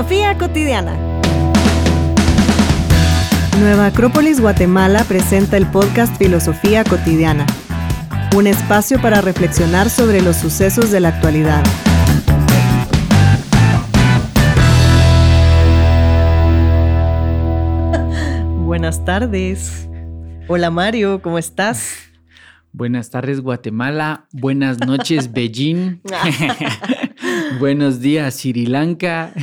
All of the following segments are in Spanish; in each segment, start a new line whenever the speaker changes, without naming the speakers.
Filosofía cotidiana. Nueva Acrópolis Guatemala presenta el podcast Filosofía cotidiana, un espacio para reflexionar sobre los sucesos de la actualidad. Buenas tardes. Hola Mario, ¿cómo estás?
Buenas tardes Guatemala, buenas noches Beijing, buenos días Sri Lanka.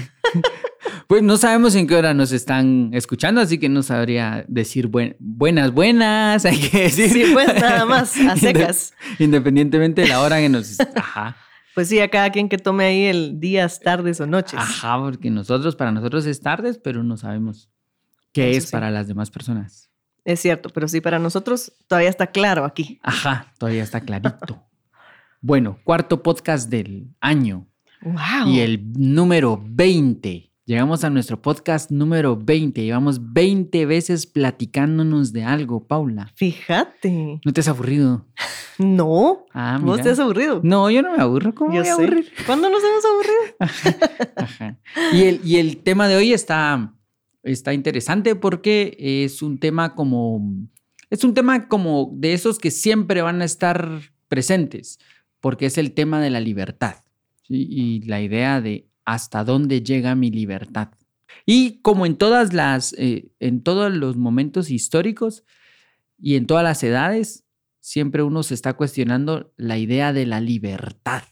Pues no sabemos en qué hora nos están escuchando, así que no sabría decir buenas, buenas, hay que decir.
Sí, pues nada más, a secas.
Independientemente de la hora que nos... Ajá.
Pues sí, a cada quien que tome ahí el días, tardes o noches.
Ajá, porque nosotros, para nosotros es tardes, pero no sabemos qué es para las demás personas.
Es cierto, pero sí, para nosotros todavía está claro aquí.
Ajá, todavía está clarito. bueno, cuarto podcast del año.
Wow.
Y el número 20. Llegamos a nuestro podcast número 20. Llevamos 20 veces platicándonos de algo, Paula.
Fíjate.
¿No te has aburrido?
No. Ah, ¿Vos te has aburrido?
No, yo no me aburro. ¿Cómo yo voy a aburrir?
¿Cuándo nos hemos aburrido?
Ajá. Y, el, y el tema de hoy está está interesante porque es un tema como, es un tema como de esos que siempre van a estar presentes, porque es el tema de la libertad y la idea de hasta dónde llega mi libertad. Y como en todas las, eh, en todos los momentos históricos y en todas las edades, siempre uno se está cuestionando la idea de la libertad,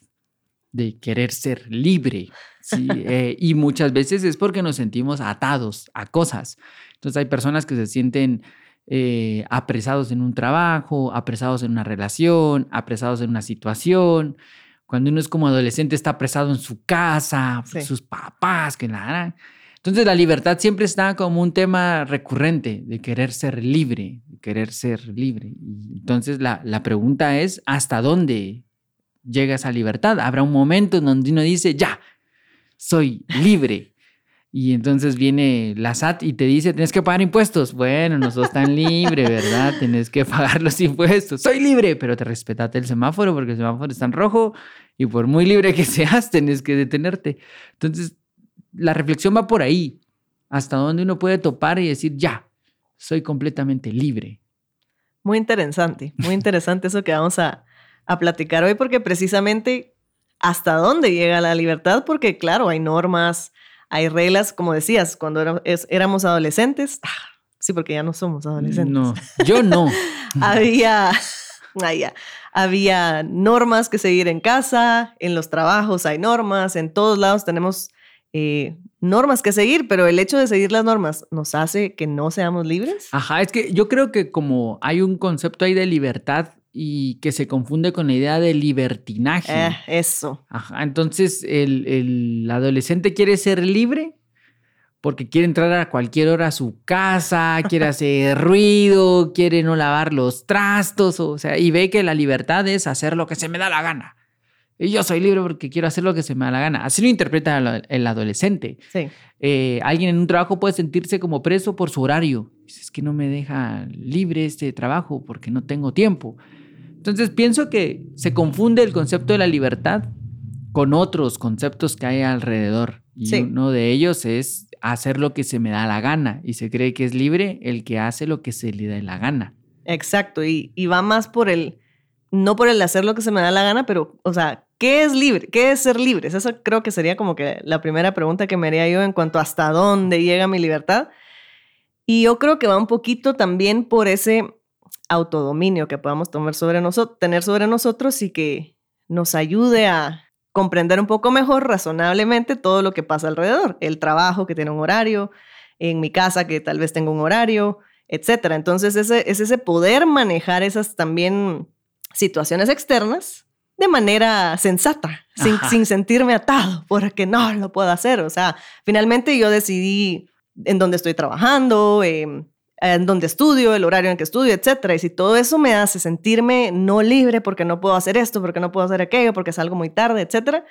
de querer ser libre, Sí, eh, y muchas veces es porque nos sentimos atados a cosas. Entonces hay personas que se sienten eh, apresados en un trabajo, apresados en una relación, apresados en una situación. Cuando uno es como adolescente está apresado en su casa, sus papás, que nada. Entonces la libertad siempre está como un tema recurrente de querer ser libre, de querer ser libre. entonces la, la pregunta es, ¿hasta dónde llega esa libertad? Habrá un momento en donde uno dice, ya, soy libre. Y entonces viene la SAT y te dice, tienes que pagar impuestos. Bueno, no sos tan libre, ¿verdad? Tienes que pagar los impuestos. Soy libre, pero te respetate el semáforo porque el semáforo está en rojo y por muy libre que seas, tienes que detenerte. Entonces, la reflexión va por ahí. Hasta dónde uno puede topar y decir, ya, soy completamente libre.
Muy interesante, muy interesante eso que vamos a, a platicar hoy porque precisamente hasta dónde llega la libertad, porque claro, hay normas, hay reglas, como decías, cuando éramos adolescentes, ah, sí, porque ya no somos adolescentes.
No, yo no.
había, había normas que seguir en casa, en los trabajos hay normas, en todos lados tenemos eh, normas que seguir, pero el hecho de seguir las normas nos hace que no seamos libres.
Ajá, es que yo creo que como hay un concepto ahí de libertad y que se confunde con la idea de libertinaje.
Eh, eso.
Ajá, entonces el, el, adolescente quiere ser libre porque quiere entrar a cualquier hora a su casa, quiere hacer ruido, quiere no lavar los trastos, o sea, y ve que la libertad es hacer lo que se me da la gana. Y yo soy libre porque quiero hacer lo que se me da la gana. Así lo interpreta el adolescente.
Sí.
Eh, alguien en un trabajo puede sentirse como preso por su horario. Es que no me deja libre este trabajo porque no tengo tiempo. Entonces pienso que se confunde el concepto de la libertad con otros conceptos que hay alrededor. Y uno de ellos es hacer lo que se me da la gana. Y se cree que es libre el que hace lo que se le da la gana.
Exacto. Y, y va más por el, no por el hacer lo que se me da la gana, pero, o sea, ¿qué es libre? ¿Qué es ser libre? Eso creo que sería como que la primera pregunta que me haría yo en cuanto a hasta dónde llega mi libertad. Y yo creo que va un poquito también por ese autodominio que podamos tomar sobre tener sobre nosotros y que nos ayude a comprender un poco mejor razonablemente todo lo que pasa alrededor. El trabajo que tiene un horario, en mi casa que tal vez tenga un horario, etc. Entonces ese, es ese poder manejar esas también situaciones externas de manera sensata, sin, sin, sentirme atado, porque no lo puedo hacer. O sea, finalmente yo decidí en dónde estoy trabajando, eh, donde estudio, el horario en que estudio, etcétera. Y si todo eso me hace sentirme no libre porque no puedo hacer esto, porque no puedo hacer aquello, porque salgo muy tarde, etcétera,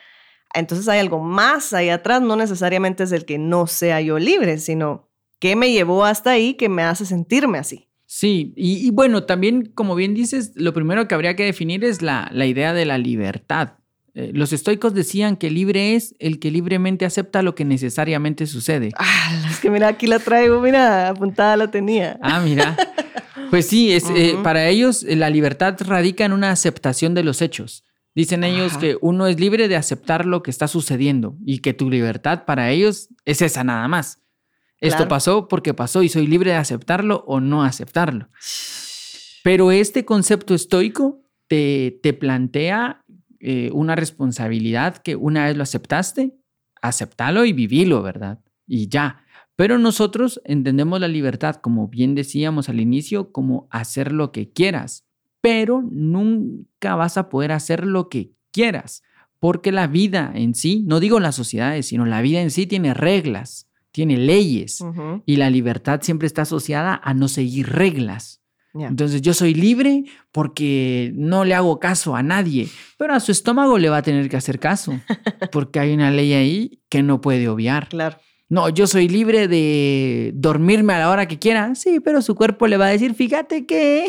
entonces hay algo más ahí atrás, no necesariamente es el que no sea yo libre, sino qué me llevó hasta ahí que me hace sentirme así.
Sí, y, bueno, también como bien dices, lo primero que habría que definir es la, la idea de la libertad. Eh, los estoicos decían que libre es el que libremente acepta lo que necesariamente sucede.
Ah, es que mira, aquí la traigo, mira, apuntada la tenía.
Ah, mira. Pues sí, es, eh, para ellos eh, la libertad radica en una aceptación de los hechos. Dicen ellos que uno es libre de aceptar lo que está sucediendo y que tu libertad para ellos es esa nada más. Esto pasó porque pasó y soy libre de aceptarlo o no aceptarlo. Pero este concepto estoico te, te plantea eh, una responsabilidad que una vez lo aceptaste, aceptalo y vivilo, ¿verdad? Y ya. Pero nosotros entendemos la libertad, como bien decíamos al inicio, como hacer lo que quieras, pero nunca vas a poder hacer lo que quieras, porque la vida en sí, no digo las sociedades, sino la vida en sí tiene reglas, tiene leyes, y la libertad siempre está asociada a no seguir reglas. Entonces yo soy libre porque no le hago caso a nadie, pero a su estómago le va a tener que hacer caso, porque hay una ley ahí que no puede obviar.
Claro.
No, yo soy libre de dormirme a la hora que quiera. Sí, pero su cuerpo le va a decir, fíjate que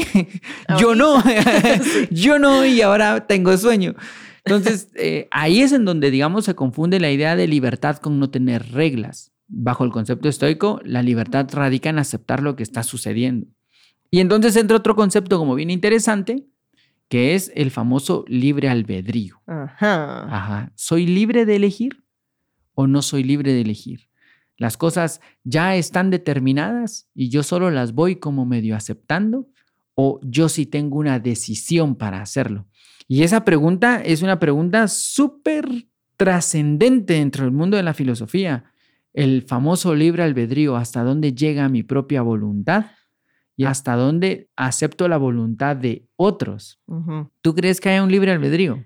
yo no, yo no y ahora tengo sueño. Entonces, eh, ahí es en donde, digamos, se confunde la idea de libertad con no tener reglas. Bajo el concepto estoico, la libertad radica en aceptar lo que está sucediendo. Y entonces entra otro concepto como bien interesante, que es el famoso libre albedrío. Ajá. Ajá. ¿Soy libre de elegir o no soy libre de elegir? Las cosas ya están determinadas y yo solo las voy como medio aceptando o yo sí tengo una decisión para hacerlo. Y esa pregunta es una pregunta súper trascendente dentro del mundo de la filosofía. El famoso libre albedrío, ¿hasta dónde llega mi propia voluntad? Y hasta dónde acepto la voluntad de otros. ¿Tú crees que hay un libre albedrío?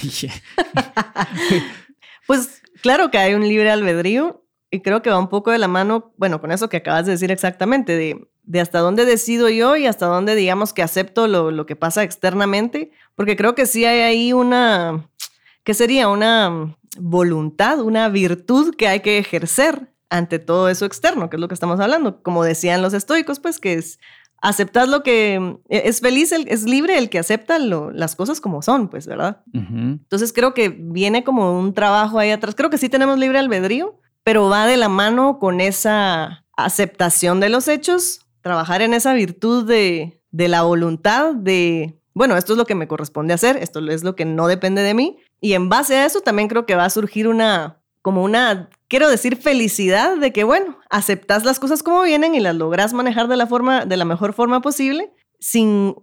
pues claro que hay un libre albedrío y creo que va un poco de la mano, bueno, con eso que acabas de decir exactamente, de, de hasta dónde decido yo y hasta dónde digamos que acepto lo, lo, que pasa externamente, porque creo que sí hay ahí una, ¿qué sería? Una voluntad, una virtud que hay que ejercer ante todo eso externo, que es lo que estamos hablando. Como decían los estoicos, pues que es aceptar lo que e, es feliz, es libre el que acepta las cosas como son, pues, ¿verdad? Entonces creo que viene como un trabajo ahí atrás. Creo que sí tenemos libre albedrío, pero va de la mano con esa aceptación de los hechos, trabajar en esa virtud de, de la voluntad, de, bueno, esto es lo que me corresponde hacer, esto es lo que no depende de mí. Y en base a eso también creo que va a surgir una, como una quiero decir felicidad de que, bueno, aceptas las cosas como vienen y las logras manejar de la, forma, de la mejor forma posible sin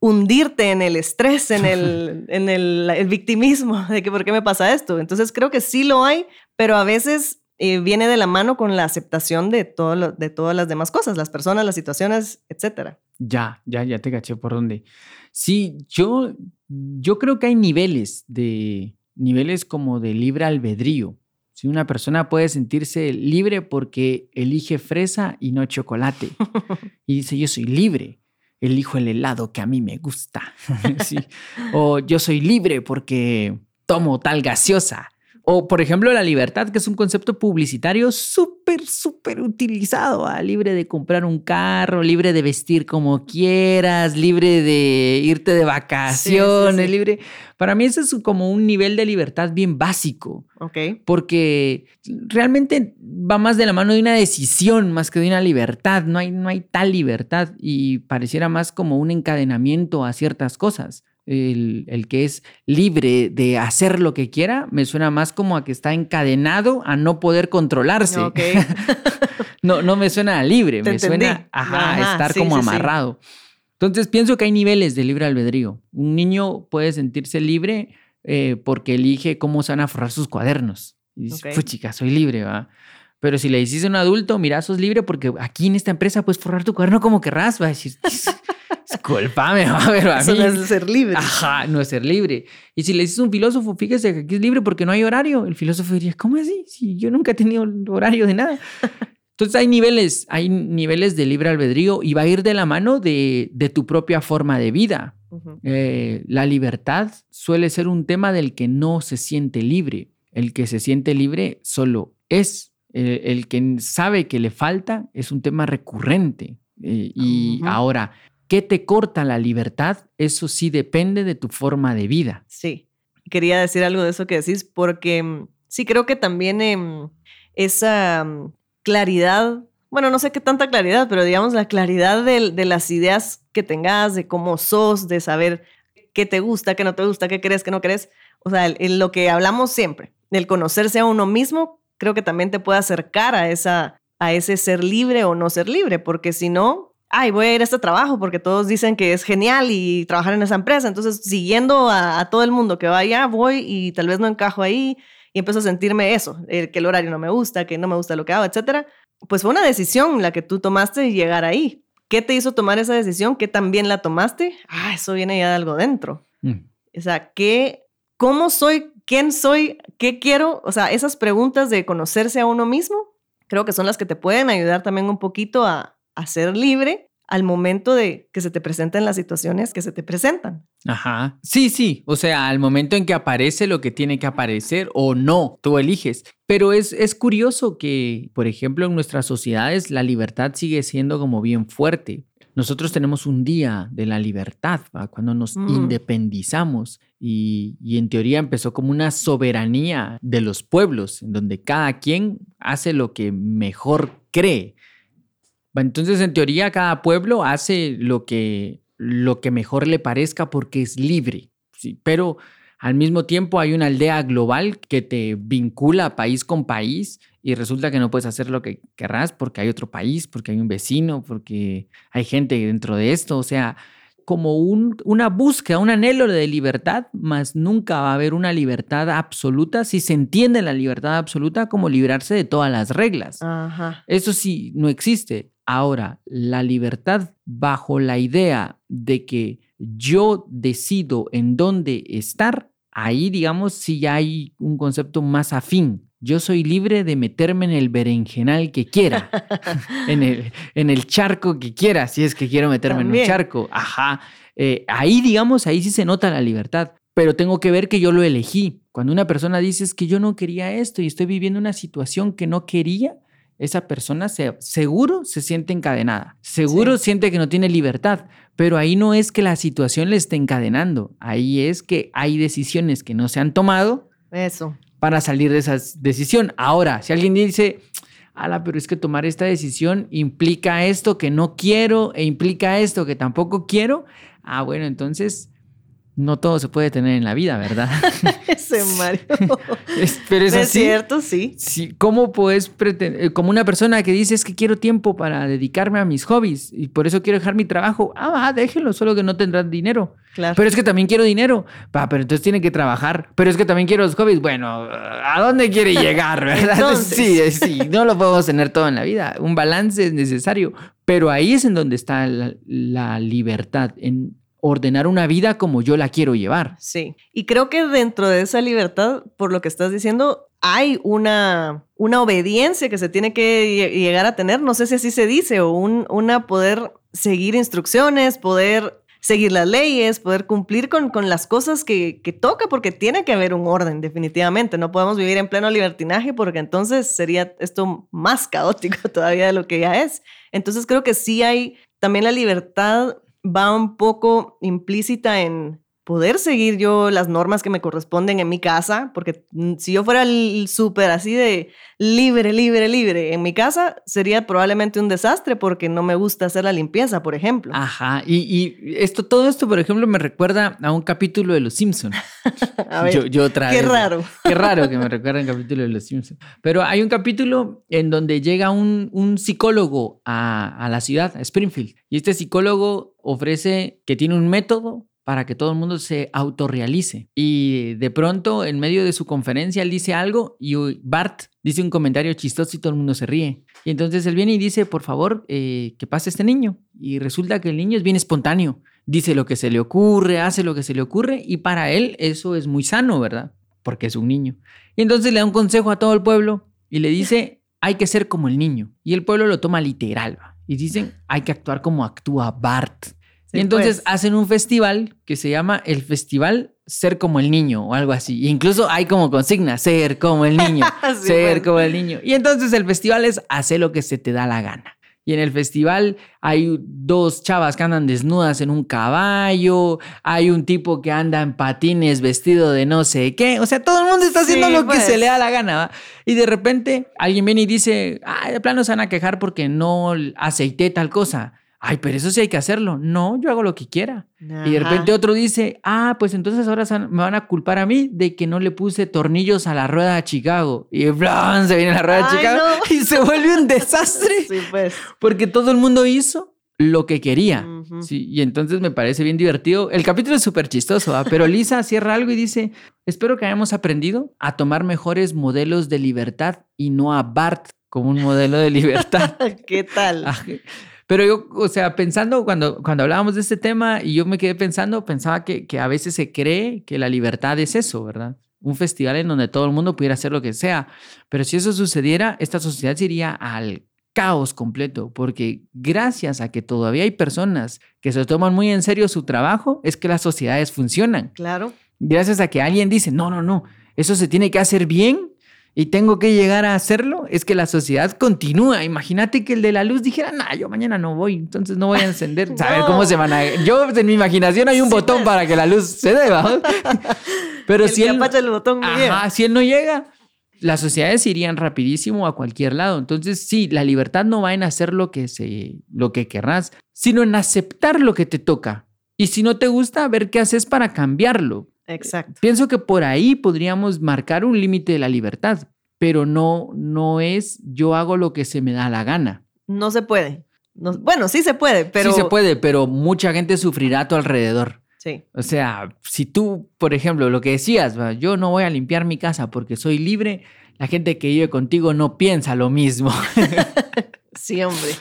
hundirte en el estrés, en el, en el, victimismo de que por qué me pasa esto. Entonces creo que sí lo hay, pero a veces eh, viene de la mano con la aceptación de, todo de todas las demás cosas, las personas, las situaciones, etc.
Ya, ya, ya te caché por dónde. Sí, yo, yo creo que hay niveles de, niveles como de libre albedrío. Si una persona puede sentirse libre porque elige fresa y no chocolate. Y dice, yo soy libre, elijo el helado que a mí me gusta. O yo soy libre porque tomo tal gaseosa. O, por ejemplo, la libertad, que es un concepto publicitario súper, súper utilizado. ¿ah? Libre de comprar un carro, libre de vestir como quieras, libre de irte de vacaciones, libre. Para mí eso es como un nivel de libertad bien básico.
Ok.
Porque realmente va más de la mano de una decisión más que de una libertad. No hay, no hay tal libertad y pareciera más como un encadenamiento a ciertas cosas el, que es libre de hacer lo que quiera, me suena más como a que está encadenado a no poder controlarse. no, no me suena libre, me suena a estar como amarrado. Entonces pienso que hay niveles de libre albedrío. Un niño puede sentirse libre eh, porque elige cómo se van a forrar sus cuadernos. Y dice, okay. chica, soy libre, ¿va? Pero si le dices a un adulto, mira, sos libre porque aquí en esta empresa puedes forrar tu cuaderno como querrás, va a decir, Disculpame, pero a
Eso no es ser libre.
Ajá, no es ser libre. Y si le dices a un filósofo, fíjese que aquí es libre porque no hay horario, el filósofo diría, ¿cómo así? Si yo nunca he tenido horario de nada. Entonces hay niveles, hay niveles de libre albedrío y va a ir de la mano de, de tu propia forma de vida. Eh, la libertad suele ser un tema del que no se siente libre. El que se siente libre solo es. Eh, el que sabe que le falta es un tema recurrente. Eh, y ahora, ¿Qué te corta la libertad? Eso sí depende de tu forma de vida.
Sí. quería decir algo de eso que decís, porque mm, sí creo que también em, esa mm, claridad, bueno, no sé qué tanta claridad, pero digamos la claridad de, las ideas que tengas, de cómo sos, de saber qué te gusta, qué no te gusta, qué crees, qué no crees. O sea, lo que hablamos siempre, del conocerse a uno mismo, creo que también te puede acercar a, esa, a ese ser libre o no ser libre, porque si no, ay, voy a ir a este trabajo porque todos dicen que es genial y trabajar en esa empresa. Entonces, siguiendo a, todo el mundo que vaya, voy y tal vez no encajo ahí y empiezo a sentirme eso, que el horario no me gusta, que no me gusta lo que hago, etcétera. Pues fue una decisión la que tú tomaste y llegar ahí. ¿Qué te hizo tomar esa decisión? ¿Qué también la tomaste? Ah, eso viene ya de algo dentro. Mm. O sea, ¿qué, ¿cómo soy? ¿Quién soy? ¿Qué quiero? O sea, esas preguntas de conocerse a uno mismo, creo que son las que te pueden ayudar también un poquito a, a ser libre al momento de que se te presenten las situaciones que se te presentan.
Ajá. Sí, sí. O sea, al momento en que aparece lo que tiene que aparecer o no, tú eliges. Pero es, es curioso que, por ejemplo, en nuestras sociedades la libertad sigue siendo como bien fuerte. Nosotros tenemos un día de la libertad, cuando nos mm. independizamos y, y, en teoría empezó como una soberanía de los pueblos, en donde cada quien hace lo que mejor cree. Entonces, en teoría, cada pueblo hace lo que, lo que mejor le parezca porque es libre. ¿sí? Pero al mismo tiempo hay una aldea global que te vincula país con país y resulta que no puedes hacer lo que querrás porque hay otro país, porque hay un vecino, porque hay gente dentro de esto. O sea, como un, una búsqueda, un anhelo de libertad, mas nunca va a haber una libertad absoluta si se entiende la libertad absoluta como librarse de todas las reglas. Eso sí, no existe. Ahora, la libertad bajo la idea de que yo decido en dónde estar, ahí digamos si ya hay un concepto más afín. Yo soy libre de meterme en el berenjenal que quiera, en, el, en el charco que quiera, si es que quiero meterme en un charco. Ajá. Eh, ahí, digamos, ahí sí se nota la libertad, pero tengo que ver que yo lo elegí. Cuando una persona dice es que yo no quería esto y estoy viviendo una situación que no quería, esa persona se, seguro se siente encadenada, seguro siente que no tiene libertad, pero ahí no es que la situación le esté encadenando, ahí es que hay decisiones que no se han tomado
Eso.
para salir de esa decisión. Ahora, si alguien dice, ala, pero es que tomar esta decisión implica esto que no quiero e implica esto que tampoco quiero, ah, bueno, entonces no todo se puede tener en la vida, ¿verdad?
Ese Mario.
pero es,
es cierto, sí.
sí. ¿Cómo puedes pretender, eh, como una persona que dice es que quiero tiempo para dedicarme a mis hobbies y por eso quiero dejar mi trabajo? Ah, déjelo, solo que no tendrás dinero. Claro. Pero es que también quiero dinero. Va, pero entonces tiene que trabajar. Pero es que también quiero los hobbies. Bueno, ¿a dónde quiere llegar, verdad? Sí, sí, no lo podemos tener todo en la vida. Un balance es necesario. Pero ahí es en donde está la, la libertad, en ordenar una vida como yo la quiero llevar.
Sí, y creo que dentro de esa libertad, por lo que estás diciendo, hay una, una obediencia que se tiene que llegar a tener, no sé si así se dice, o un, una poder seguir instrucciones, poder seguir las leyes, poder cumplir con, con las cosas que, que, toca, porque tiene que haber un orden, definitivamente. No podemos vivir en pleno libertinaje porque entonces sería esto más caótico todavía de lo que ya es. Entonces creo que sí hay también la libertad va un poco implícita en poder seguir yo las normas que me corresponden en mi casa, porque mm, si yo fuera súper así de libre, libre, libre en mi casa, sería probablemente un desastre porque no me gusta hacer la limpieza, por ejemplo.
Ajá, y, esto, todo esto, por ejemplo, me recuerda a un capítulo de Los Simpsons.
yo, yo otra Qué raro.
Qué raro que me recuerda a un capítulo de Los Simpsons. Pero hay un capítulo en donde llega un, un psicólogo a, a la ciudad, a Springfield, y este psicólogo ofrece que tiene un método para que todo el mundo se autorrealice. Y de pronto, en medio de su conferencia, él dice algo y Bart dice un comentario chistoso y todo el mundo se ríe. Y entonces él viene y dice, por favor, eh, que pase este niño. Y resulta que el niño es bien espontáneo. Dice lo que se le ocurre, hace lo que se le ocurre y para él eso es muy sano, ¿verdad? Porque es un niño. Y entonces le da un consejo a todo el pueblo y le dice, hay que ser como el niño. Y el pueblo lo toma literal. Y dicen, hay que actuar como actúa Bart y entonces pues. hacen un festival que se llama el Festival Ser como el Niño o algo así. E incluso hay como consigna, ser como el niño, ser pues. como el niño. Y entonces el festival es hacer lo que se te da la gana. y en el festival hay dos chavas que andan desnudas en un caballo, hay un tipo que anda en patines vestido de no sé qué, o sea, todo el mundo está haciendo
Sí,
lo que
pues.
se le da la gana, ¿va? Y de repente alguien viene y dice, ay, de plano se van a quejar porque no aceité tal cosa. Ay, pero eso sí hay que hacerlo. No, yo hago lo que quiera. Y de
Ajá.
repente otro dice, ah, pues entonces ahora me van a culpar a mí de que no le puse tornillos a la rueda de Chicago. Y ¡blan! se viene la rueda de
Ay,
Chicago
no.
y se vuelve un desastre.
Sí, pues.
Porque todo el mundo hizo lo que quería.
Ujú.
Sí, y entonces me parece bien divertido. El capítulo es súper chistoso, pero Lisa cierra algo y dice, espero que hayamos aprendido a tomar mejores modelos de libertad y no a Bart como un modelo de libertad.
¿Qué tal?
Pero yo, o sea, pensando cuando, cuando hablábamos de este tema y yo me quedé pensando, pensaba que, que a veces se cree que la libertad es eso, ¿verdad? Un festival en donde todo el mundo pudiera hacer lo que sea. Pero si eso sucediera, esta sociedad se iría al caos completo, porque gracias a que todavía hay personas que se toman muy en serio su trabajo, es que las sociedades funcionan.
Claro.
Gracias a que alguien dice, no, no, no, eso se tiene que hacer bien y tengo que llegar a hacerlo, es que la sociedad continúa. Imagínate que el de la luz dijera, nah, yo mañana no voy, entonces no voy a encender. ¿Saber
No.
cómo se van a.? Yo, en mi imaginación, hay un
Sí,
botón
pues.
para que la luz se deba. Pero
el
si él.
el botón.
Ajá, si él no llega, las sociedades irían rapidísimo a cualquier lado. Entonces, sí, la libertad no va en hacer lo que, se, lo que querrás, sino en aceptar lo que te toca. Y si no te gusta, ver qué haces para cambiarlo.
Exacto.
Pienso que por ahí podríamos marcar un límite de la libertad, pero no, no es yo hago lo que se me da la gana.
No se puede. No- bueno, sí se puede, pero.
Sí se puede, pero mucha gente sufrirá a tu alrededor.
Sí.
O sea, si tú, por ejemplo, lo que decías, va, yo no voy a limpiar mi casa porque soy libre, la gente que vive contigo no piensa lo mismo.
Sí, hombre.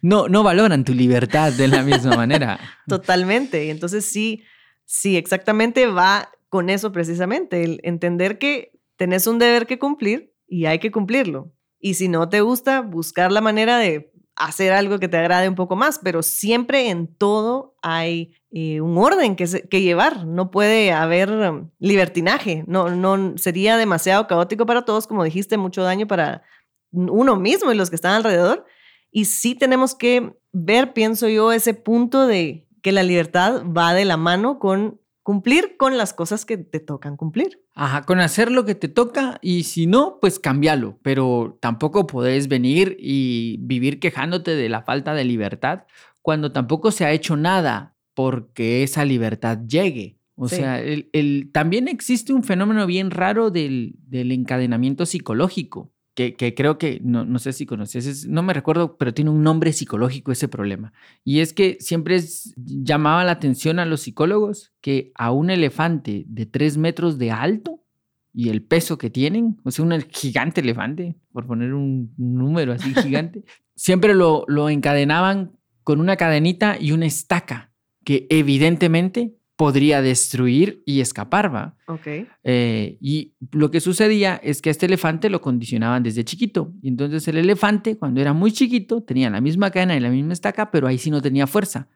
No, no valoran tu libertad de la misma manera.
Totalmente. Y entonces sí, sí, exactamente va con eso precisamente, el entender que tenés un deber que cumplir y hay que cumplirlo. Y si no te gusta, buscar la manera de hacer algo que te agrade un poco más, pero siempre en todo hay eh, un orden que, se- que llevar. No puede haber um, libertinaje. No, no sería demasiado caótico para todos, como dijiste, mucho daño para uno mismo y los que están alrededor. Y sí tenemos que ver, pienso yo, ese punto de que la libertad va de la mano con cumplir con las cosas que te tocan cumplir.
Ajá, con hacer lo que te toca y si no, pues cambiarlo. Pero tampoco podés venir y vivir quejándote de la falta de libertad cuando tampoco se ha hecho nada porque esa libertad llegue. O
Sí.
sea, el, el- también existe un fenómeno bien raro del, del encadenamiento psicológico, que, que creo que, no, no sé si conoces, es- no me recuerdo, pero tiene un nombre psicológico ese problema. Y es que siempre es- llamaba la atención a los psicólogos que a un elefante de tres metros de alto y el peso que tienen, o sea, un gigante elefante, por poner un número así gigante, siempre lo, lo encadenaban con una cadenita y una estaca que evidentemente podría destruir y escapar, ¿va?
Ok.
Eh, y lo que sucedía es que a este elefante lo condicionaban desde chiquito. Y entonces el elefante, cuando era muy chiquito, tenía la misma cadena y la misma estaca, pero ahí sí no tenía fuerza.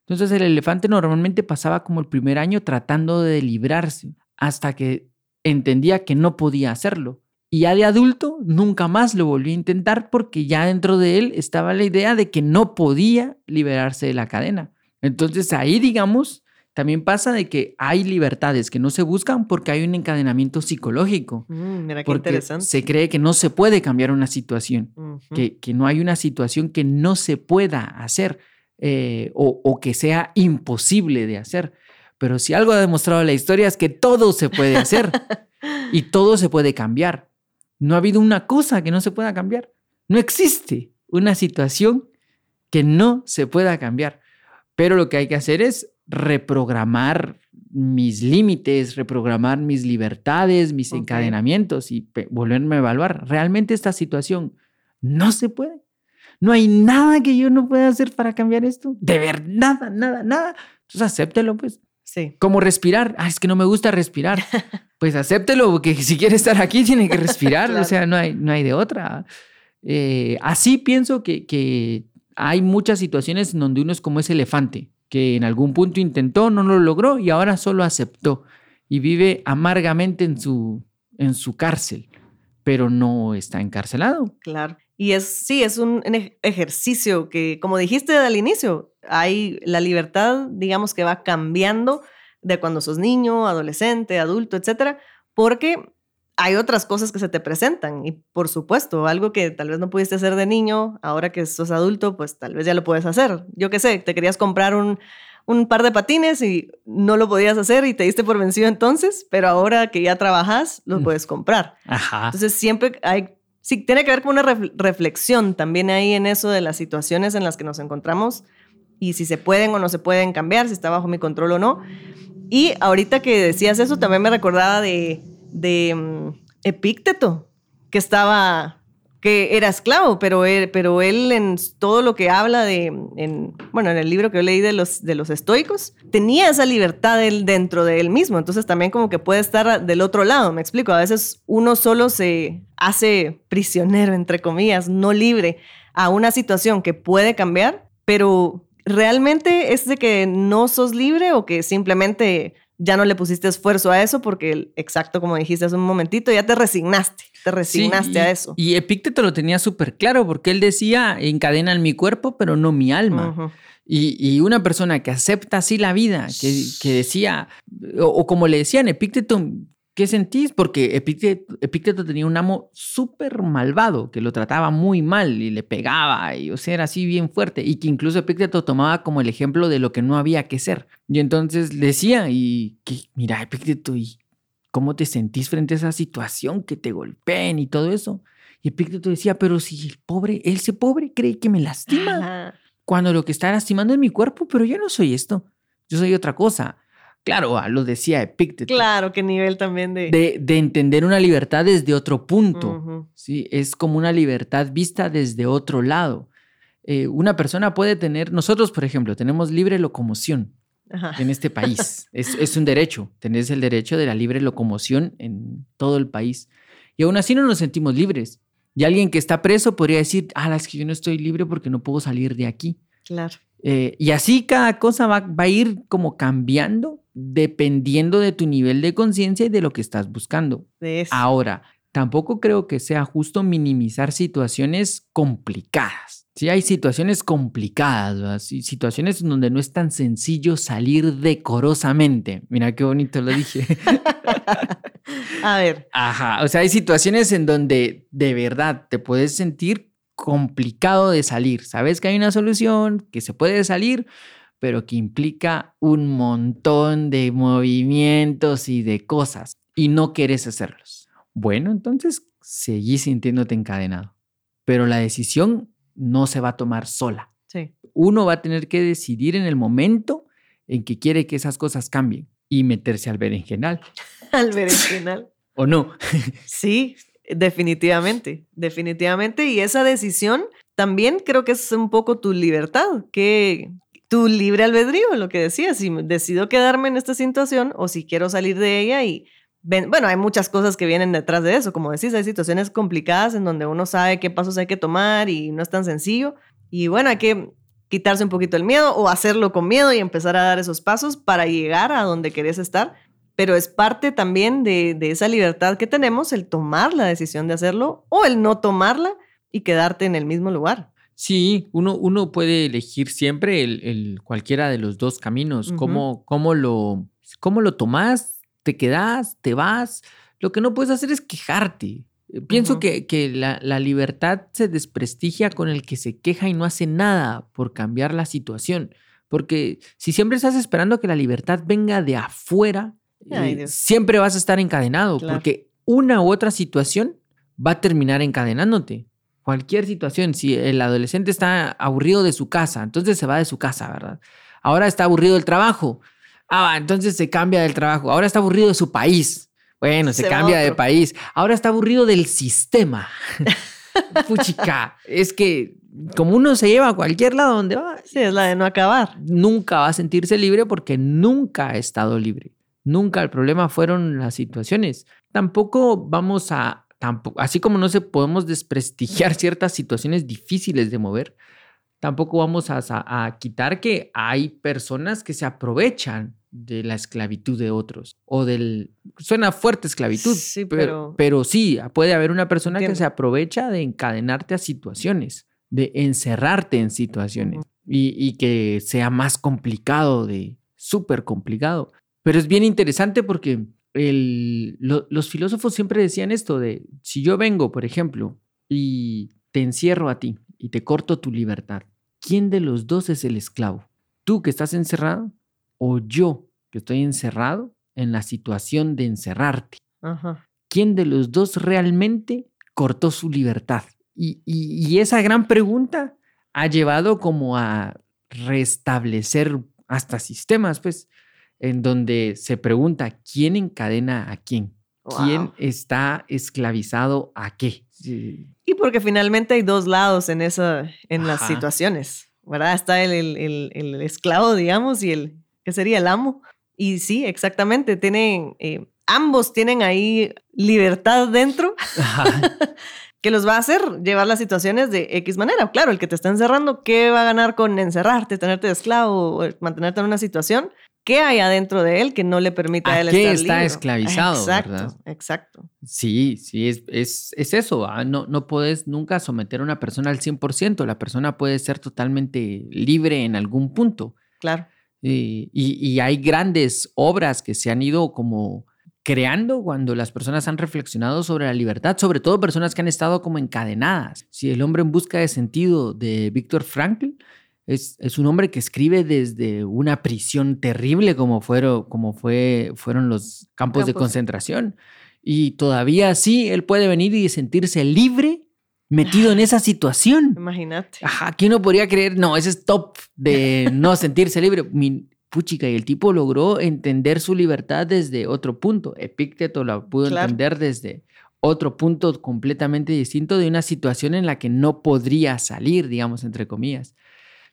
Entonces el elefante normalmente pasaba como el primer año tratando de librarse hasta que entendía que no podía hacerlo. Y ya de adulto nunca más lo volvió a intentar porque ya dentro de él estaba la idea de que no podía liberarse de la cadena. Entonces ahí, digamos, también pasa de que hay libertades que no se buscan porque hay un encadenamiento psicológico.
Mm, mira qué
Porque
interesante.
se cree que no se puede cambiar una situación, que, que no hay una situación que no se pueda hacer eh, o, o que sea imposible de hacer. Pero si algo ha demostrado la historia es que todo se puede hacer y todo se puede cambiar. No ha habido una cosa que no se pueda cambiar. No existe una situación que no se pueda cambiar. Pero lo que hay que hacer es reprogramar mis límites, reprogramar mis libertades, mis encadenamientos y volverme a evaluar. Realmente esta situación no se puede. No hay nada que yo no pueda hacer para cambiar esto. De verdad, nada, nada, nada. Entonces acéptelo, pues.
Sí.
Como respirar. Ah, es que no me gusta respirar. Pues acéptelo, porque si quiere estar aquí tiene que respirar.
Claro.
O sea, no hay, no hay de otra. Eh, así pienso que, que hay muchas situaciones en donde uno es como ese elefante, que en algún punto intentó, no lo logró y ahora solo aceptó. Y vive amargamente en su, en su cárcel, pero no está encarcelado.
Claro. Y es, sí, es un ejercicio que, como dijiste al inicio, hay la libertad, digamos, que va cambiando de cuando sos niño, adolescente, adulto, etcétera, porque hay otras cosas que se te presentan. Y por supuesto, algo que tal vez no pudiste hacer de niño, ahora que sos adulto, pues tal vez ya lo puedes hacer. Yo qué sé, te querías comprar un, un par de patines y no lo podías hacer y te diste por vencido entonces, pero ahora que ya trabajas, los mm. puedes comprar.
Ajá.
Entonces siempre hay, sí, tiene que ver con una reflexión también ahí en eso de las situaciones en las que nos encontramos y si se pueden o no se pueden cambiar, si está bajo mi control o no. Y ahorita que decías eso, también me recordaba de, de mm, Epícteto, que estaba que era esclavo, pero él, pero él en todo lo que habla de, en, bueno, en el libro que yo leí de los, de los estoicos, tenía esa libertad dentro de él mismo, entonces también como que puede estar del otro lado, me explico, a veces uno solo se hace prisionero, entre comillas, no libre a una situación que puede cambiar, pero realmente es de que no sos libre o que simplemente ya no le pusiste esfuerzo a eso porque, exacto como dijiste hace un momentito, ya te resignaste, te resignaste a eso.
Y Epicteto lo tenía súper claro porque él decía, encadenan mi cuerpo, pero no mi alma. y, una persona que acepta así la vida, que, decía, o, o, como le decían, Epicteto ¿Qué sentís? Porque Epicteto, tenía un amo súper malvado que lo trataba muy mal y le pegaba y o sea, era así bien fuerte y que incluso Epicteto tomaba como el ejemplo de lo que no había que ser. Y entonces decía, y que, mira, Epicteto, ¿y cómo te sentís frente a esa situación que te golpeen y todo eso? Y Epicteto decía, pero si el pobre, él se pobre cree que me lastima, cuando lo que está lastimando es mi cuerpo, pero yo no soy esto, yo soy otra cosa. Claro, ah, lo decía Epicteto.
Claro, qué nivel también de...
De, entender una libertad desde otro punto. ¿sí? Es como una libertad vista desde otro lado. Eh, una persona puede tener, nosotros por ejemplo, tenemos libre locomoción en este país. es, es, un derecho, tenés el derecho de la libre locomoción en todo el país. Y aún así no nos sentimos libres. Y alguien que está preso podría decir, ah, es que yo no estoy libre porque no puedo salir de aquí.
Claro.
Eh, y así cada cosa va, va, a ir como cambiando dependiendo de tu nivel de conciencia y de lo que estás buscando. Ahora, tampoco creo que sea justo minimizar situaciones complicadas. Sí, hay situaciones complicadas, situaciones en donde no es tan sencillo salir decorosamente. Mira qué bonito lo dije.
A ver.
Ajá, o sea, hay situaciones en donde de verdad te puedes sentir complicado de salir. Sabes que hay una solución, que se puede salir, pero que implica un montón de movimientos y de cosas y no quieres hacerlos. Bueno, entonces seguí sintiéndote encadenado, pero la decisión no se va a tomar sola.
Sí.
Uno va a tener que decidir en el momento en que quiere que esas cosas cambien y meterse al berenjenal.
al berenjenal.
¿O no?
sí, definitivamente, definitivamente. Y esa decisión también creo que es un poco tu libertad. que tu libre albedrío, lo que decías, si decido quedarme en esta situación o si quiero salir de ella y bueno, hay muchas cosas que vienen detrás de eso, como decís, hay situaciones complicadas en donde uno sabe qué pasos hay que tomar y no es tan sencillo y bueno, hay que quitarse un poquito el miedo o hacerlo con miedo y empezar a dar esos pasos para llegar a donde querés estar, pero es parte también de, de esa libertad que tenemos el tomar la decisión de hacerlo o el no tomarla y quedarte en el mismo lugar.
Sí, uno, uno puede elegir siempre el, cualquiera de los dos caminos. ¿Cómo, cómo, lo, ¿Cómo lo tomas? ¿Te quedas? ¿Te vas? Lo que no puedes hacer es quejarte. Eh, pienso que, que la, la, libertad se desprestigia con el que se queja y no hace nada por cambiar la situación. Porque si siempre estás esperando que la libertad venga de afuera, siempre vas a estar encadenado, porque una u otra situación va a terminar encadenándote cualquier situación. Si el adolescente está aburrido de su casa, entonces se va de su casa, ¿verdad? Ahora está aburrido del trabajo. Ah, entonces se cambia del trabajo. Ahora está aburrido de su país. Bueno, se, cambia de país. Ahora está aburrido del sistema. Puchica, es que como uno se lleva a cualquier lado donde va.
Sí, es la de no acabar.
Nunca va a sentirse libre porque nunca ha estado libre. Nunca el problema fueron las situaciones. Tampoco vamos a así como no se podemos desprestigiar ciertas situaciones difíciles de mover, tampoco vamos a, quitar que hay personas que se aprovechan de la esclavitud de otros o del suena fuerte esclavitud
Sí,
pero,
pero-
pero sí puede haber una persona que
Entiendo.
se aprovecha de encadenarte a situaciones de encerrarte en situaciones
Ujú.
y, y que sea más complicado de súper complicado pero es bien interesante porque el- lo- los filósofos siempre decían esto de si yo vengo por ejemplo y te encierro a ti y te corto tu libertad ¿quién de los dos es el esclavo? ¿Tú que estás encerrado o yo que estoy encerrado en la situación de encerrarte?
Ajá.
¿Quién de los dos realmente cortó su libertad? Y, y- y esa gran pregunta ha llevado como a restablecer hasta sistemas, pues, en donde se pregunta quién encadena a quién, quién
Wow.
está esclavizado a qué. Sí.
Y porque finalmente hay dos lados en, esa, en las situaciones, ¿verdad? Está el, el- el- el esclavo, digamos, y el, ¿qué sería? El amo. Y sí, exactamente, tienen, eh, ambos tienen ahí libertad dentro
Ajá.
que los va a hacer llevar las situaciones de X manera. Claro, el que te está encerrando, ¿qué va a ganar con encerrarte, tenerte de esclavo o mantenerte en una situación? ¿Qué hay adentro de él que no le permita a
¿A
él
qué
estar
está
libre?
esclavizado,
Exacto,
verdad?
exacto.
Sí, sí, es, es, es eso. ah, No, no puedes nunca someter a una persona al 100%. La persona puede ser totalmente libre en algún punto.
Claro.
Eh, y, y hay grandes obras que se han ido como creando cuando las personas han reflexionado sobre la libertad, sobre todo personas que han estado como encadenadas. Si el hombre en busca de sentido de Víctor Frankl es, es un hombre que escribe desde una prisión terrible como fueron, como fue, fueron los campos de concentración. Y todavía así él puede venir y sentirse libre metido en esa situación.
Imagínate.
Ajá, ¿quién no podría creer? No, ese es top de no sentirse libre. Mi, puchica, y el tipo logró entender su libertad desde otro punto. Epícteto la pudo
Claro.
entender desde otro punto completamente distinto de una situación en la que no podría salir, digamos, entre comillas.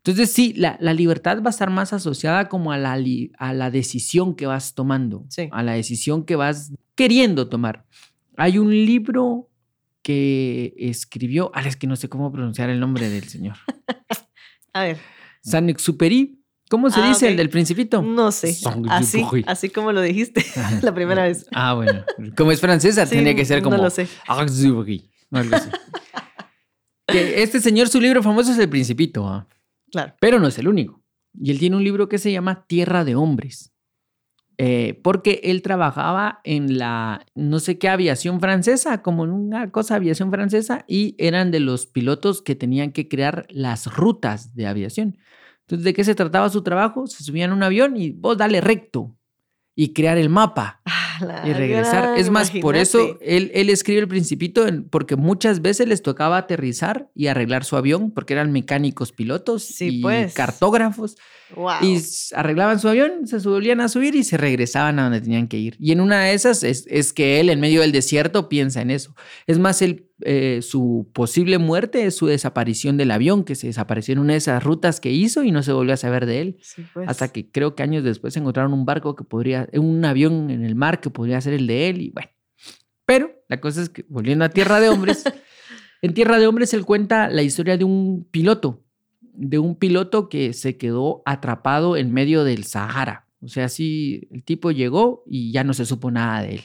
Entonces, sí, la, la libertad va a estar más asociada como a la, li- a la decisión que vas tomando,
Sí.
a la decisión que vas queriendo tomar. Hay un libro que escribió, ah, es que no sé cómo pronunciar el nombre del señor.
A ver,
Saint-Exupéry. ¿Cómo se
Ah,
dice el
ok.
del Principito?
no sé. Así, así como lo dijiste la primera vez.
Ah, bueno. Como es francesa,
Sí,
tenía que ser como.
No lo sé.
Exupéry, o algo así. Que este señor, su libro famoso es El Principito, ah, Pero no es el único. Y él tiene un libro que se llama Tierra de Hombres. Eh, porque él trabajaba en la, no sé qué, aviación francesa, como en una cosa, aviación francesa, y eran de los pilotos que tenían que crear las rutas de aviación. Entonces, ¿de qué se trataba su trabajo? Se subían a un avión y vos dale recto y crear el mapa
Ah,
y regresar.
gran,
es más, por eso él, él escribe el principito en- porque muchas veces les tocaba aterrizar y arreglar su avión porque eran mecánicos pilotos
Sí,
y
pues.
cartógrafos
Wow.
y arreglaban su avión, se volvían a subir y se regresaban a donde tenían que ir. Y en una de esas es, es que él en medio del desierto piensa en eso. Es más, él, eh, su posible muerte es su desaparición del avión, que se desapareció en una de esas rutas que hizo y no se volvió a saber de él.
Sí, pues.
Hasta que creo que años después encontraron un barco que podría, un avión en el mar que podría ser el de él y bueno. Pero la cosa es que volviendo a Tierra de Hombres, en Tierra de Hombres él cuenta la historia de un piloto, de un piloto que se quedó atrapado en medio del Sahara. O sea, sí, el tipo llegó y ya no se supo nada de él.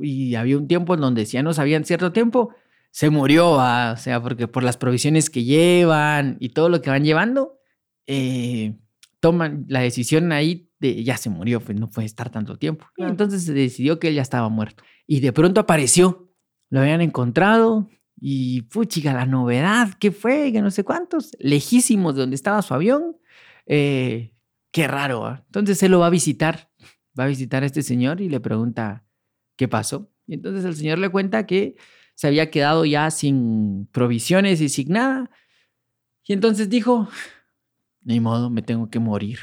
Y había un tiempo en donde si ya no sabían cierto tiempo, se murió, ah, o sea, porque por las provisiones que llevan y todo lo que van llevando, eh, toman la decisión ahí de ya se murió, pues no puede estar tanto tiempo. Y entonces se decidió que él ya estaba muerto. Y de pronto apareció, lo habían encontrado y puchica, la novedad, ¿qué fue? Que no sé cuántos, lejísimos de donde estaba su avión. Eh, qué raro. ¿ah? Entonces él lo va a visitar, va a visitar a este señor y le pregunta qué pasó. Y entonces el señor le cuenta que se había quedado ya sin provisiones y sin nada. Y entonces dijo, ni modo, me tengo que morir.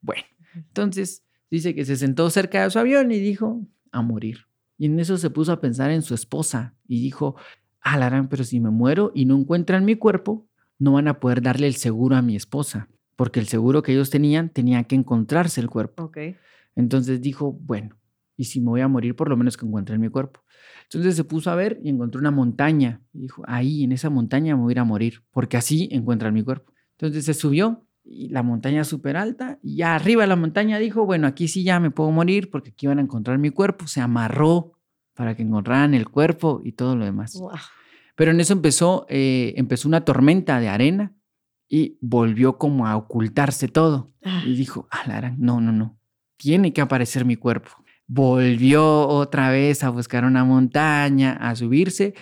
Bueno, entonces dice que se sentó cerca de su avión y dijo, a morir. Y en eso se puso a pensar en su esposa y dijo, alarán, pero si me muero y no encuentran mi cuerpo, no van a poder darle el seguro a mi esposa, porque el seguro que ellos tenían tenía que encontrarse el cuerpo.
Ok.
Entonces dijo, bueno, y si me voy a morir, por lo menos que encuentren mi cuerpo. Entonces se puso a ver y encontró una montaña. Y dijo, ahí, en esa montaña me voy a ir a morir, porque así encuentran mi cuerpo. Entonces se subió y la montaña súper alta. Y ya arriba de la montaña dijo, bueno, aquí sí ya me puedo morir porque aquí van a encontrar mi cuerpo. Se amarró para que encontraran el cuerpo y todo lo demás.
Wow.
Pero en eso empezó, eh, empezó una tormenta de arena y volvió como a ocultarse todo.
Ah.
Y dijo, ah, la gran- no, no, no, tiene que aparecer mi cuerpo. Volvió otra vez a buscar una montaña, a subirse.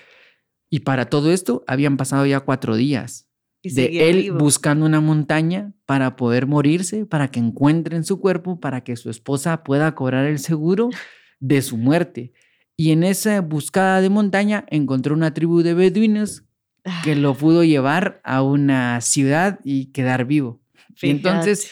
Y para todo esto habían pasado ya cuatro días
Y
de él
vivo.
buscando una montaña para poder morirse, para que encuentren su cuerpo, para que su esposa pueda cobrar el seguro de su muerte. Y en esa buscada de montaña encontró una tribu de beduinos
Ah,
que lo pudo llevar a una ciudad y quedar vivo. Entonces,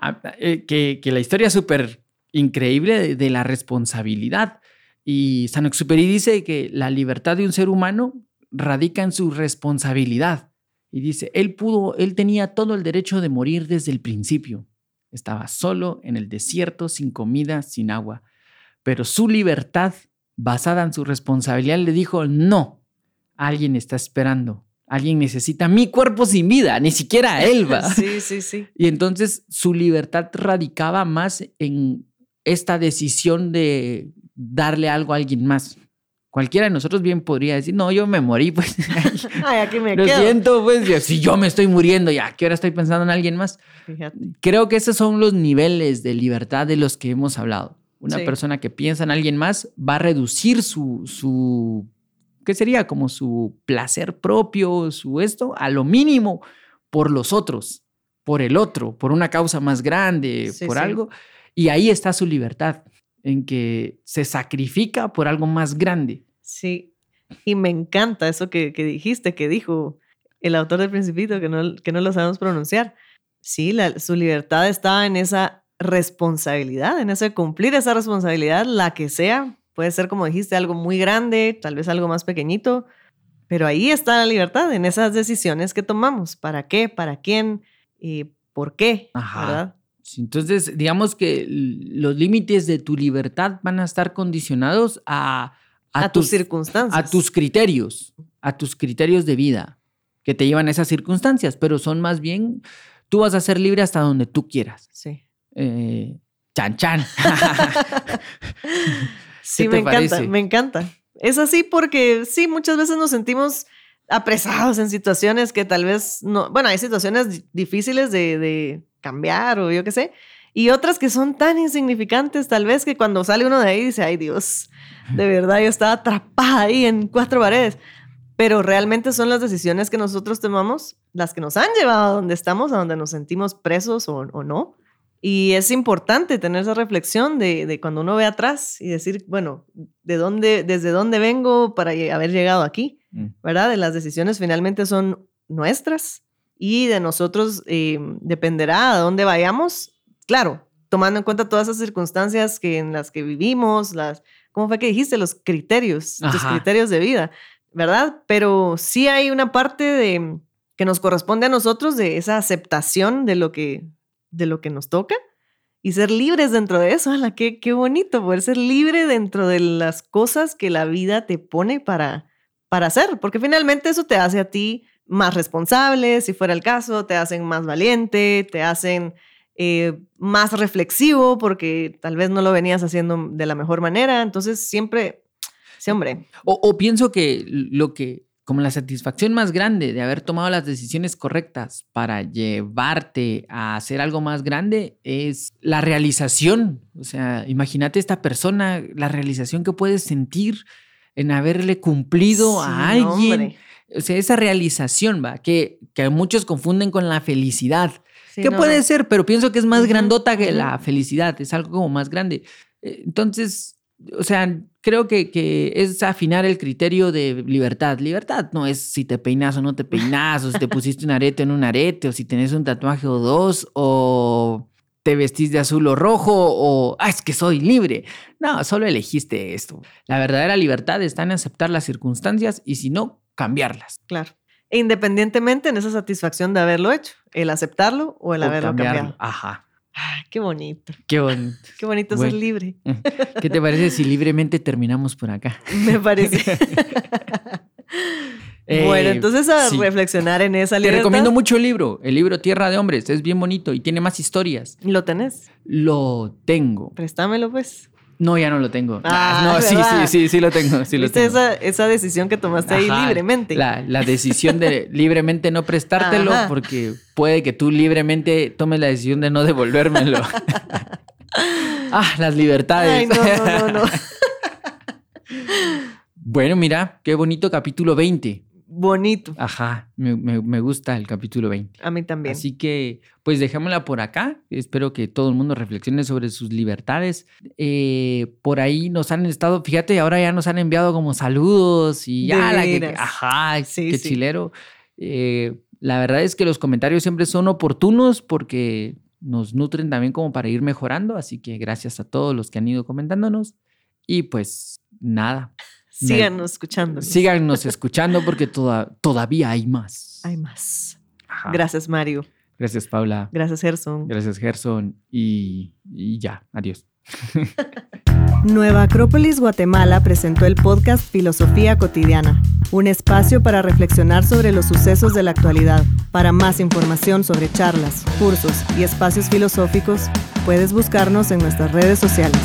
a- eh, que, que la historia es súper increíble de, de la responsabilidad. Y San Exuperi dice que la libertad de un ser humano radica en su responsabilidad. Y dice, él pudo, él tenía todo el derecho de morir desde el principio. Estaba solo en el desierto, sin comida, sin agua. Pero su libertad, basada en su responsabilidad, le dijo, no, alguien está esperando. Alguien necesita mi cuerpo sin vida, ni siquiera él va.
Sí, sí, sí.
Y entonces su libertad radicaba más en esta decisión de darle algo a alguien más. Cualquiera de nosotros bien podría decir, no, yo me morí, pues.
Ay, aquí me
Lo
quedo.
siento, pues, yo- si yo me estoy muriendo, ya, ¿qué hora estoy pensando en alguien más?
Fíjate.
Creo que esos son los niveles de libertad de los que hemos hablado. Una
Sí.
persona que piensa en alguien más va a reducir su, su, ¿qué sería? Como su placer propio, su esto, a lo mínimo por los otros, por el otro, por una causa más grande,
Sí,
por
sí.
algo. Y ahí está su libertad, en que se sacrifica por algo más grande.
Sí. Y me encanta eso que, que dijiste, que dijo el autor del Principito, que no, que no lo sabemos pronunciar. Sí, la- su libertad está en esa responsabilidad, en ese cumplir esa responsabilidad, la que sea. Puede ser, como dijiste, algo muy grande, tal vez algo más pequeñito, pero ahí está la libertad, en esas decisiones que tomamos. ¿Para qué? ¿Para quién? ¿Y por qué?
Ajá.
¿Verdad?
Entonces, digamos que los límites de tu libertad van a estar condicionados a,
A, tus, circunstancias.
a tus criterios, a tus criterios de vida que te llevan a esas circunstancias, pero son más bien, tú vas a ser libre hasta donde tú quieras.
Sí.
Eh, chan, chan.
Sí,
¿Qué
me encanta, me encanta. Es así porque sí, muchas veces nos sentimos apresados en situaciones que tal vez no, bueno, hay situaciones di- difíciles de, de cambiar o yo qué sé, y otras que son tan insignificantes tal vez que cuando sale uno de ahí dice, ay Dios, de verdad yo estaba atrapada ahí en cuatro paredes. Pero realmente son las decisiones que nosotros tomamos las que nos han llevado a donde estamos, a donde nos sentimos presos o, o no. Y es importante tener esa reflexión de, de cuando uno ve atrás y decir, bueno, ¿de dónde, desde dónde vengo para haber llegado aquí?
Mm.
¿Verdad? De las decisiones finalmente son nuestras y de nosotros eh, dependerá a dónde vayamos. Claro, tomando en cuenta todas esas circunstancias que, en las que vivimos, las, ¿cómo fue que dijiste? Los criterios, tus
Ajá.
criterios de vida, ¿verdad? Pero sí hay una parte de que nos corresponde a nosotros de esa aceptación de lo que, de lo que nos toca y ser libres dentro de eso. ¡Hala, qué, qué bonito poder ser libre dentro de las cosas que la vida te pone para, para hacer, porque finalmente eso te hace a ti más responsable, si fuera el caso, te hacen más valiente, te hacen eh, más reflexivo, porque tal vez no lo venías haciendo de la mejor manera. Entonces, siempre, sí, hombre,
O, o pienso que lo que, como la satisfacción más grande de haber tomado las decisiones correctas para llevarte a hacer algo más grande es la realización. O sea, imagínate esta persona, la realización que puedes sentir en haberle cumplido a alguien.
hombre.
O sea, esa realización, va, que, que muchos confunden con la felicidad.
Sí,
que
no,
puede
no.
ser, pero pienso que es más
Ujú,
grandota que la felicidad, es algo como más grande. Eh, Entonces, o sea, creo que, que es afinar el criterio de libertad. Libertad no es si te peinas o no te peinas, o si te pusiste un arete en un arete, o si tenés un tatuaje o dos, o te vestís de azul o rojo, o ah, es que soy libre. No, solo elegiste esto. La verdadera libertad está en aceptar las circunstancias y si no, cambiarlas.
Claro. E independientemente en esa satisfacción de haberlo hecho, el aceptarlo o el
o
haberlo
cambiarlo.
cambiado.
Ajá.
Ay, qué bonito.
Qué bonito.
Qué bonito
Bueno.
ser libre.
¿Qué te parece si libremente terminamos por acá?
Me parece. bueno,
Eh,
entonces a
sí.
reflexionar en esa
Te
libertad.
recomiendo mucho el libro, el libro Tierra de Hombres, es bien bonito y tiene más historias.
¿Lo tenés?
Lo tengo.
Préstamelo, pues.
No, ya no lo tengo.
Ah,
no, sí, sí, sí, sí lo tengo. Sí lo
¿Viste
tengo.
esa, esa decisión que tomaste ahí libremente?
La, la decisión de libremente no prestártelo
Ajá.
porque puede que tú libremente tomes la decisión de no devolvérmelo. ah, las libertades.
Ay, no, no, no, no.
bueno, mira, qué bonito capítulo 20.
Bonito.
Ajá, me, me- me gusta el capítulo 20.
A mí también.
Así que, pues dejémosla por acá. Espero que todo el mundo reflexione sobre sus libertades. Eh, por ahí nos han estado, fíjate, ahora ya nos han enviado como saludos y ya, la que, ajá,
Sí,
qué
sí.
chilero. Eh, la verdad es que los comentarios siempre son oportunos porque nos nutren también como para ir mejorando. Así que gracias a todos los que han ido comentándonos. Y pues nada,
Síganos escuchando.
síganos escuchando porque toda- todavía hay más.
Hay más.
Ajá.
Gracias, Mario.
Gracias, Paula.
Gracias, Gerson.
Gracias, Gerson. Y, y ya, adiós.
Nueva Acrópolis Guatemala presentó el podcast Filosofía Cotidiana, un espacio para reflexionar sobre los sucesos de la actualidad. Para más información sobre charlas, cursos y espacios filosóficos, puedes buscarnos en nuestras redes sociales.